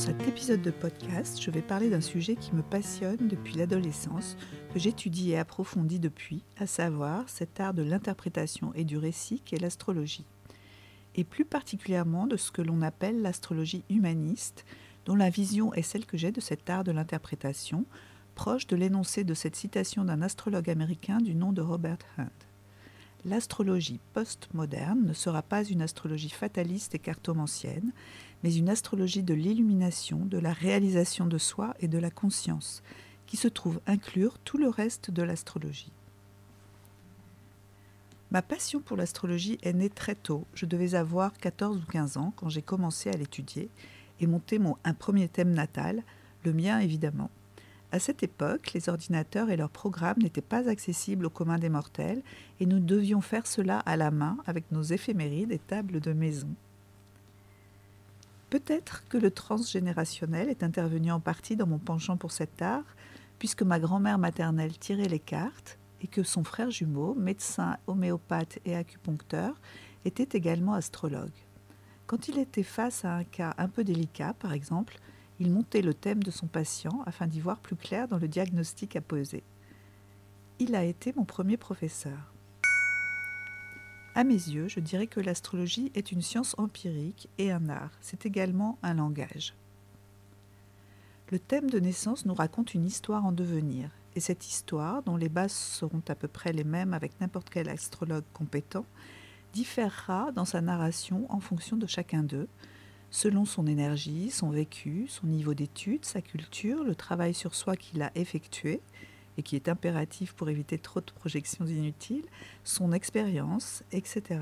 cet épisode de podcast, je vais parler d'un sujet qui me passionne depuis l'adolescence, que j'étudie et approfondis depuis, à savoir cet art de l'interprétation et du récit qu'est l'astrologie. Et plus particulièrement de ce que l'on appelle l'astrologie humaniste, dont la vision est celle que j'ai de cet art de l'interprétation, proche de l'énoncé de cette citation d'un astrologue américain du nom de Robert Hunt. L'astrologie postmoderne ne sera pas une astrologie fataliste et cartomancienne, mais une astrologie de l'illumination, de la réalisation de soi et de la conscience, qui se trouve inclure tout le reste de l'astrologie. Ma passion pour l'astrologie est née très tôt. Je devais avoir 14 ou 15 ans quand j'ai commencé à l'étudier et monter mon, un premier thème natal, le mien évidemment. À cette époque, les ordinateurs et leurs programmes n'étaient pas accessibles au commun des mortels et nous devions faire cela à la main avec nos éphémérides et tables de maison. Peut-être que le transgénérationnel est intervenu en partie dans mon penchant pour cet art, puisque ma grand-mère maternelle tirait les cartes et que son frère jumeau, médecin, homéopathe et acupuncteur, était également astrologue. Quand il était face à un cas un peu délicat, par exemple, il montait le thème de son patient afin d'y voir plus clair dans le diagnostic à poser. Il a été mon premier professeur. À mes yeux, je dirais que l'astrologie est une science empirique et un art. C'est également un langage. Le thème de naissance nous raconte une histoire en devenir, et cette histoire, dont les bases seront à peu près les mêmes avec n'importe quel astrologue compétent, différera dans sa narration en fonction de chacun d'eux, selon son énergie, son vécu, son niveau d'études, sa culture, le travail sur soi qu'il a effectué, et qui est impératif pour éviter trop de projections inutiles, son expérience, etc.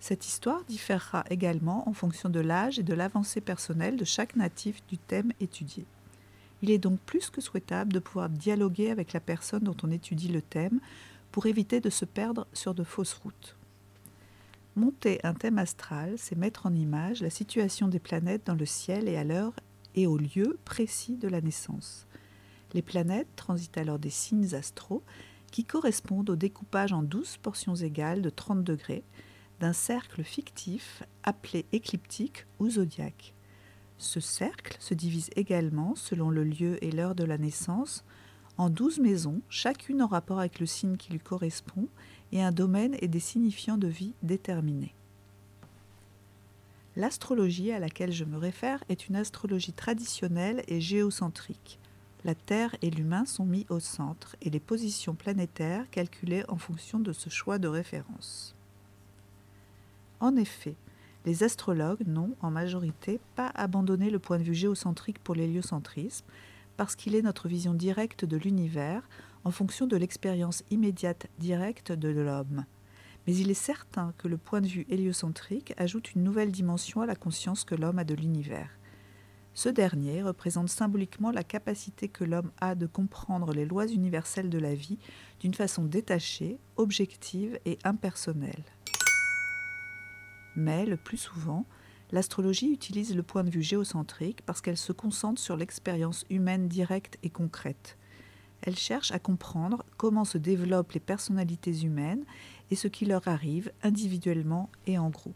Cette histoire différera également en fonction de l'âge et de l'avancée personnelle de chaque natif du thème étudié. Il est donc plus que souhaitable de pouvoir dialoguer avec la personne dont on étudie le thème pour éviter de se perdre sur de fausses routes. Monter un thème astral, c'est mettre en image la situation des planètes dans le ciel et à l'heure et au lieu précis de la naissance. Les planètes transitent alors des signes astraux qui correspondent au découpage en douze portions égales de 30 degrés d'un cercle fictif appelé écliptique ou zodiaque. Ce cercle se divise également, selon le lieu et l'heure de la naissance, en douze maisons, chacune en rapport avec le signe qui lui correspond, et un domaine et des signifiants de vie déterminés. L'astrologie à laquelle je me réfère est une astrologie traditionnelle et géocentrique. La Terre et l'humain sont mis au centre et les positions planétaires calculées en fonction de ce choix de référence. En effet, les astrologues n'ont, en majorité, pas abandonné le point de vue géocentrique pour l'héliocentrisme, parce qu'il est notre vision directe de l'univers en fonction de l'expérience immédiate directe de l'homme. Mais il est certain que le point de vue héliocentrique ajoute une nouvelle dimension à la conscience que l'homme a de l'univers. Ce dernier représente symboliquement la capacité que l'homme a de comprendre les lois universelles de la vie d'une façon détachée, objective et impersonnelle. Mais, le plus souvent, l'astrologie utilise le point de vue géocentrique parce qu'elle se concentre sur l'expérience humaine directe et concrète. Elle cherche à comprendre comment se développent les personnalités humaines et ce qui leur arrive individuellement et en groupe.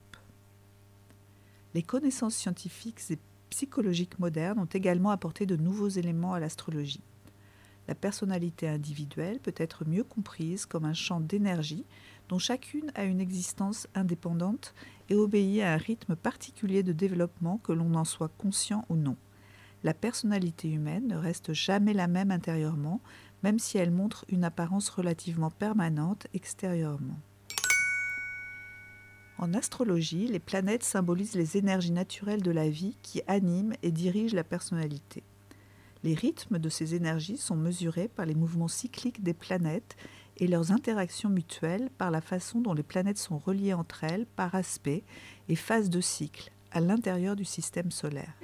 Les connaissances scientifiques et psychologiques modernes ont également apporté de nouveaux éléments à l'astrologie. La personnalité individuelle peut être mieux comprise comme un champ d'énergie dont chacune a une existence indépendante et obéit à un rythme particulier de développement que l'on en soit conscient ou non. La personnalité humaine ne reste jamais la même intérieurement, même si elle montre une apparence relativement permanente extérieurement. En astrologie, les planètes symbolisent les énergies naturelles de la vie qui animent et dirigent la personnalité. Les rythmes de ces énergies sont mesurés par les mouvements cycliques des planètes et leurs interactions mutuelles par la façon dont les planètes sont reliées entre elles par aspect et phase de cycle à l'intérieur du système solaire.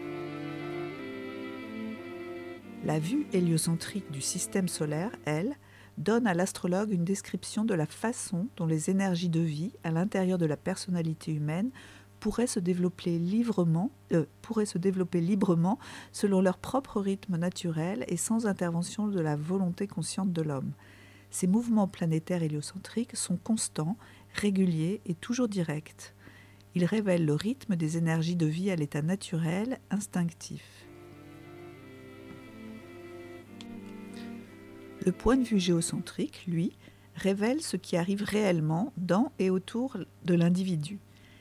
La vue héliocentrique du système solaire, elle, donne à l'astrologue une description de la façon dont les énergies de vie à l'intérieur de la personnalité humaine pourraient se développer librement, euh, pourraient se développer librement selon leur propre rythme naturel et sans intervention de la volonté consciente de l'homme. Ces mouvements planétaires héliocentriques sont constants, réguliers et toujours directs. Il révèle le rythme des énergies de vie à l'état naturel, instinctif. Le point de vue géocentrique, lui, révèle ce qui arrive réellement dans et autour de l'individu.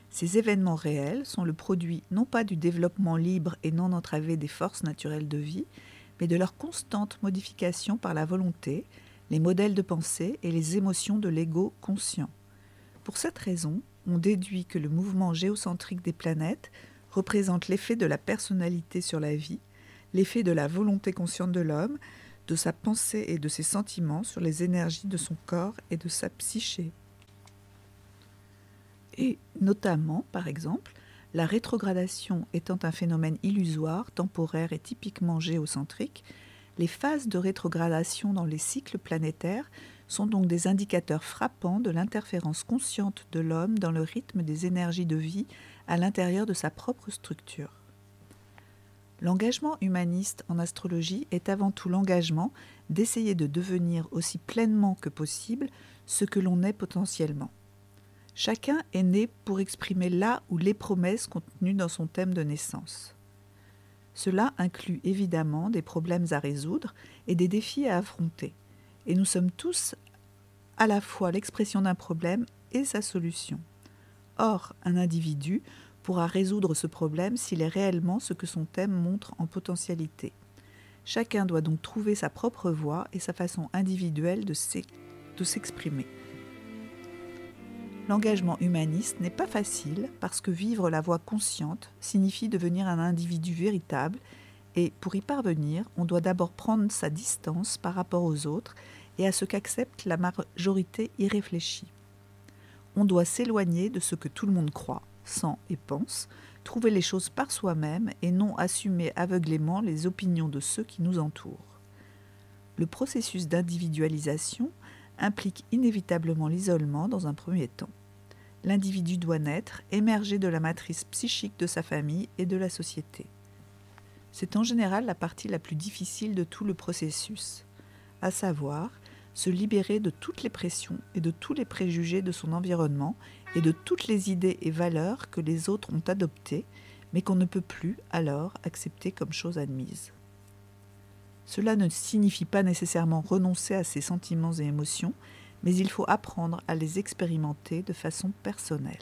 Ces événements réels sont le produit non pas du développement libre et non entravé des forces naturelles de vie, mais de leur constante modification par la volonté, les modèles de pensée et les émotions de l'ego conscient. Pour cette raison, on déduit que le mouvement géocentrique des planètes représente l'effet de la personnalité sur la vie, l'effet de la volonté consciente de l'homme, de sa pensée et de ses sentiments sur les énergies de son corps et de sa psyché. Et notamment, par exemple, la rétrogradation étant un phénomène illusoire, temporaire et typiquement géocentrique, les phases de rétrogradation dans les cycles planétaires sont donc des indicateurs frappants de l'interférence consciente de l'homme dans le rythme des énergies de vie à l'intérieur de sa propre structure. L'engagement humaniste en astrologie est avant tout l'engagement d'essayer de devenir aussi pleinement que possible ce que l'on est potentiellement. Chacun est né pour exprimer là ou les promesses contenues dans son thème de naissance. Cela inclut évidemment des problèmes à résoudre et des défis à affronter. Et nous sommes tous à la fois l'expression d'un problème et sa solution. Or, un individu pourra résoudre ce problème s'il est réellement ce que son thème montre en potentialité. Chacun doit donc trouver sa propre voie et sa façon individuelle de s'exprimer. L'engagement humaniste n'est pas facile parce que vivre la voie consciente signifie devenir un individu véritable et pour y parvenir, on doit d'abord prendre sa distance par rapport aux autres et à ce qu'accepte la majorité irréfléchie. On doit s'éloigner de ce que tout le monde croit, sent et pense, trouver les choses par soi-même et non assumer aveuglément les opinions de ceux qui nous entourent. Le processus d'individualisation implique inévitablement l'isolement dans un premier temps. L'individu doit naître, émerger de la matrice psychique de sa famille et de la société. C'est en général la partie la plus difficile de tout le processus, à savoir se libérer de toutes les pressions et de tous les préjugés de son environnement et de toutes les idées et valeurs que les autres ont adoptées, mais qu'on ne peut plus alors accepter comme chose admise. Cela ne signifie pas nécessairement renoncer à ses sentiments et émotions, mais il faut apprendre à les expérimenter de façon personnelle.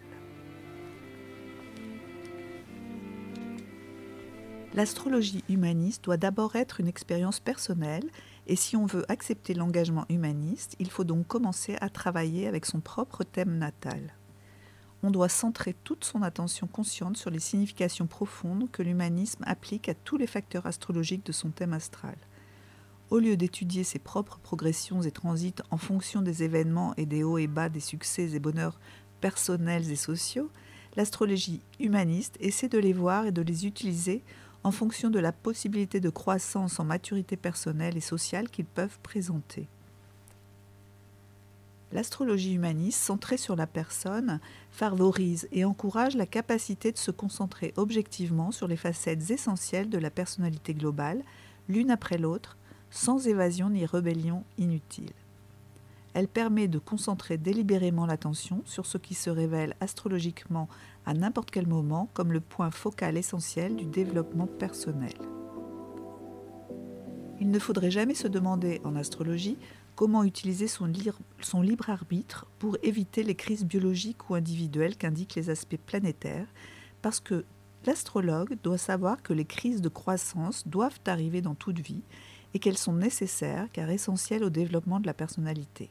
L'astrologie humaniste doit d'abord être une expérience personnelle et si on veut accepter l'engagement humaniste, il faut donc commencer à travailler avec son propre thème natal. On doit centrer toute son attention consciente sur les significations profondes que l'humanisme applique à tous les facteurs astrologiques de son thème astral au lieu d'étudier ses propres progressions et transits en fonction des événements et des hauts et bas, des succès et bonheurs personnels et sociaux, l'astrologie humaniste essaie de les voir et de les utiliser en fonction de la possibilité de croissance en maturité personnelle et sociale qu'ils peuvent présenter. L'astrologie humaniste, centrée sur la personne, favorise et encourage la capacité de se concentrer objectivement sur les facettes essentielles de la personnalité globale, l'une après l'autre, sans évasion ni rébellion inutile. Elle permet de concentrer délibérément l'attention sur ce qui se révèle astrologiquement à n'importe quel moment comme le point focal essentiel du développement personnel. Il ne faudrait jamais se demander en astrologie comment utiliser son, libre arbitre pour éviter les crises biologiques ou individuelles qu'indiquent les aspects planétaires, parce que l'astrologue doit savoir que les crises de croissance doivent arriver dans toute vie et qu'elles sont nécessaires car essentielles au développement de la personnalité.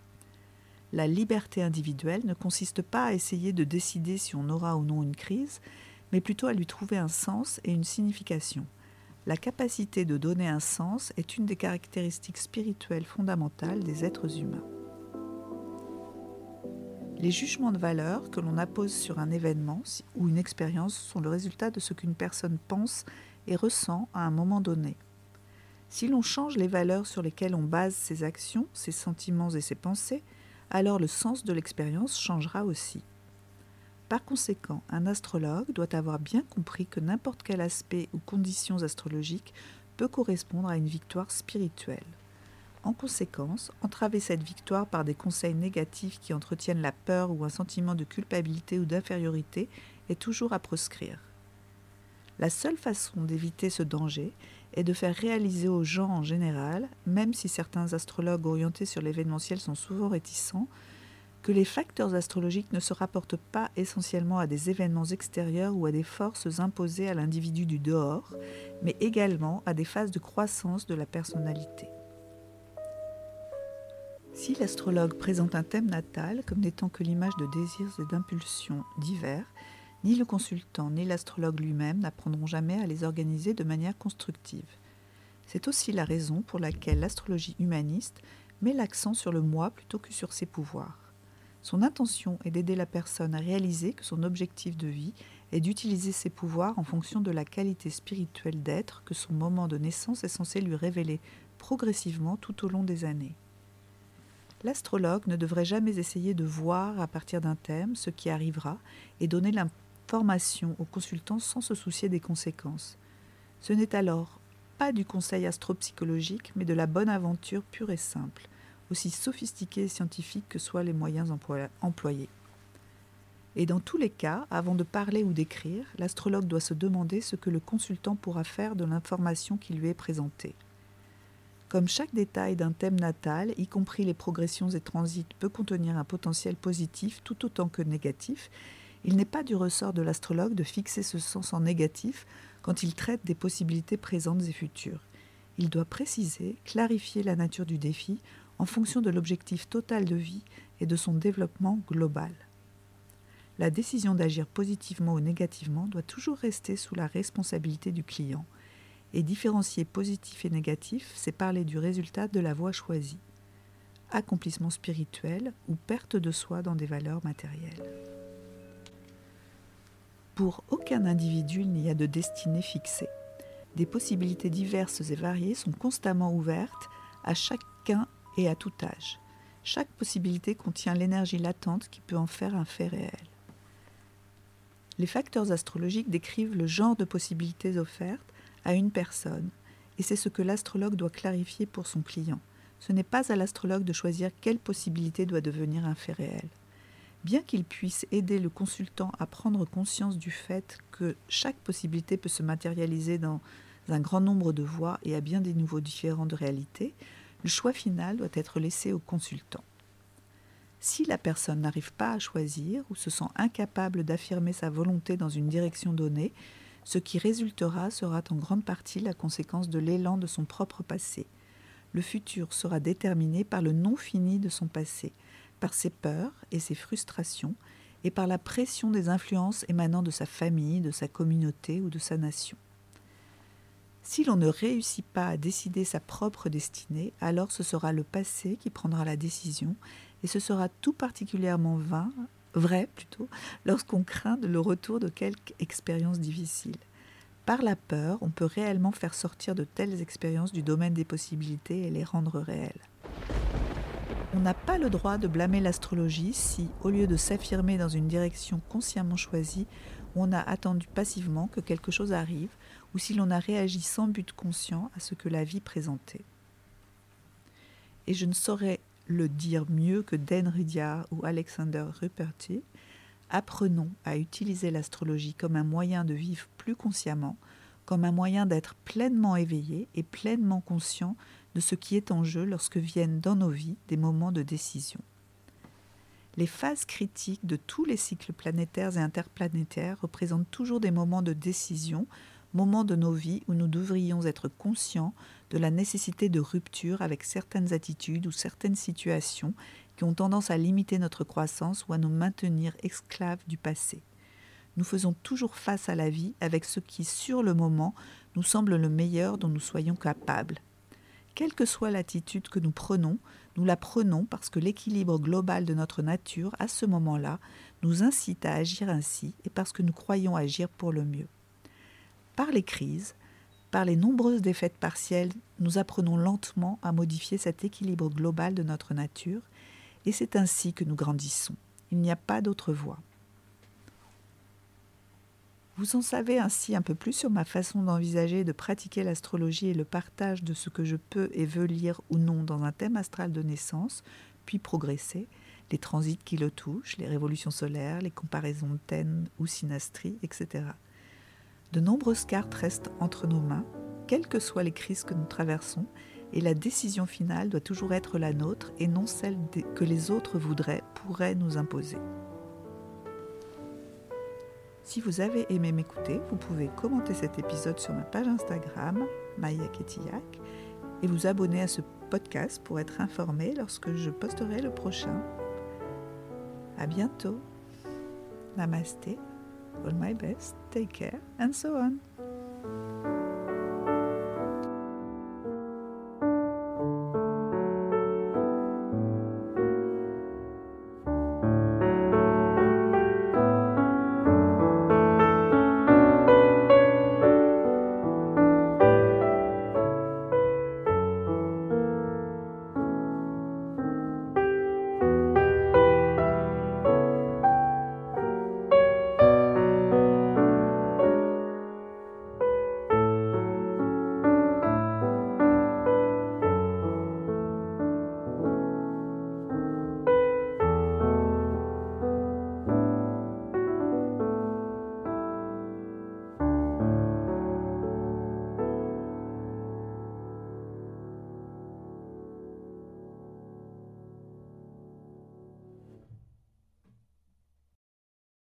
La liberté individuelle ne consiste pas à essayer de décider si on aura ou non une crise, mais plutôt à lui trouver un sens et une signification. La capacité de donner un sens est une des caractéristiques spirituelles fondamentales des êtres humains. Les jugements de valeur que l'on appose sur un événement ou une expérience sont le résultat de ce qu'une personne pense et ressent à un moment donné. Si l'on change les valeurs sur lesquelles on base ses actions, ses sentiments et ses pensées, alors le sens de l'expérience changera aussi. Par conséquent, un astrologue doit avoir bien compris que n'importe quel aspect ou conditions astrologiques peut correspondre à une victoire spirituelle. En conséquence, entraver cette victoire par des conseils négatifs qui entretiennent la peur ou un sentiment de culpabilité ou d'infériorité est toujours à proscrire. La seule façon d'éviter ce danger est de faire réaliser aux gens en général, même si certains astrologues orientés sur l'événementiel sont souvent réticents, que les facteurs astrologiques ne se rapportent pas essentiellement à des événements extérieurs ou à des forces imposées à l'individu du dehors, mais également à des phases de croissance de la personnalité. Si l'astrologue présente un thème natal comme n'étant que l'image de désirs et d'impulsions divers, ni le consultant ni l'astrologue lui-même n'apprendront jamais à les organiser de manière constructive. C'est aussi la raison pour laquelle l'astrologie humaniste met l'accent sur le moi plutôt que sur ses pouvoirs. Son intention est d'aider la personne à réaliser que son objectif de vie est d'utiliser ses pouvoirs en fonction de la qualité spirituelle d'être que son moment de naissance est censé lui révéler progressivement tout au long des années. L'astrologue ne devrait jamais essayer de voir à partir d'un thème ce qui arrivera et donner formation aux consultants sans se soucier des conséquences. Ce n'est alors pas du conseil astropsychologique, mais de la bonne aventure pure et simple, aussi sophistiquée et scientifique que soient les moyens employés. Et dans tous les cas, avant de parler ou d'écrire, l'astrologue doit se demander ce que le consultant pourra faire de l'information qui lui est présentée. Comme chaque détail d'un thème natal, y compris les progressions et transits, peut contenir un potentiel positif tout autant que négatif, il n'est pas du ressort de l'astrologue de fixer ce sens en négatif quand il traite des possibilités présentes et futures. Il doit préciser, clarifier la nature du défi en fonction de l'objectif total de vie et de son développement global. La décision d'agir positivement ou négativement doit toujours rester sous la responsabilité du client, et différencier positif et négatif, c'est parler du résultat de la voie choisie accomplissement spirituel ou perte de soi dans des valeurs matérielles. Pour aucun individu, il n'y a de destinée fixée. Des possibilités diverses et variées sont constamment ouvertes à chacun et à tout âge. Chaque possibilité contient l'énergie latente qui peut en faire un fait réel. Les facteurs astrologiques décrivent le genre de possibilités offertes à une personne, et c'est ce que l'astrologue doit clarifier pour son client. Ce n'est pas à l'astrologue de choisir quelle possibilité doit devenir un fait réel. Bien qu'il puisse aider le consultant à prendre conscience du fait que chaque possibilité peut se matérialiser dans un grand nombre de voies et à bien des niveaux différents de réalité, le choix final doit être laissé au consultant. Si la personne n'arrive pas à choisir ou se sent incapable d'affirmer sa volonté dans une direction donnée, ce qui résultera sera en grande partie la conséquence de l'élan de son propre passé. Le futur sera déterminé par le non fini de son passé, par ses peurs et ses frustrations, et par la pression des influences émanant de sa famille, de sa communauté ou de sa nation. Si l'on ne réussit pas à décider sa propre destinée, alors ce sera le passé qui prendra la décision, et ce sera tout particulièrement vain, vrai plutôt, lorsqu'on craint le retour de quelque expérience difficile. Par la peur, on peut réellement faire sortir de telles expériences du domaine des possibilités et les rendre réelles. On n'a pas le droit de blâmer l'astrologie si, au lieu de s'affirmer dans une direction consciemment choisie, on a attendu passivement que quelque chose arrive, ou si l'on a réagi sans but conscient à ce que la vie présentait. Et je ne saurais le dire mieux que Dan Ridia ou Alexander Ruperti, apprenons à utiliser l'astrologie comme un moyen de vivre plus consciemment, comme un moyen d'être pleinement éveillé et pleinement conscient de ce qui est en jeu lorsque viennent dans nos vies des moments de décision. Les phases critiques de tous les cycles planétaires et interplanétaires représentent toujours des moments de décision, moments de nos vies où nous devrions être conscients de la nécessité de rupture avec certaines attitudes ou certaines situations qui ont tendance à limiter notre croissance ou à nous maintenir esclaves du passé. Nous faisons toujours face à la vie avec ce qui, sur le moment, nous semble le meilleur dont nous soyons capables. Quelle que soit l'attitude que nous prenons, nous la prenons parce que l'équilibre global de notre nature, à ce moment-là, nous incite à agir ainsi et parce que nous croyons agir pour le mieux. Par les crises, par les nombreuses défaites partielles, nous apprenons lentement à modifier cet équilibre global de notre nature, et c'est ainsi que nous grandissons. Il n'y a pas d'autre voie. Vous en savez ainsi un peu plus sur ma façon d'envisager et de pratiquer l'astrologie et le partage de ce que je peux et veux lire ou non dans un thème astral de naissance, puis progresser, les transits qui le touchent, les révolutions solaires, les comparaisons de thèmes ou synastries, etc. De nombreuses cartes restent entre nos mains, quelles que soient les crises que nous traversons, et la décision finale doit toujours être la nôtre et non celle que les autres voudraient, pourraient nous imposer. Si vous avez aimé m'écouter, vous pouvez commenter cet épisode sur ma page Instagram, Maya et vous abonner à ce podcast pour être informé lorsque je posterai le prochain. À bientôt. Namaste. All my best. Take care. And so on.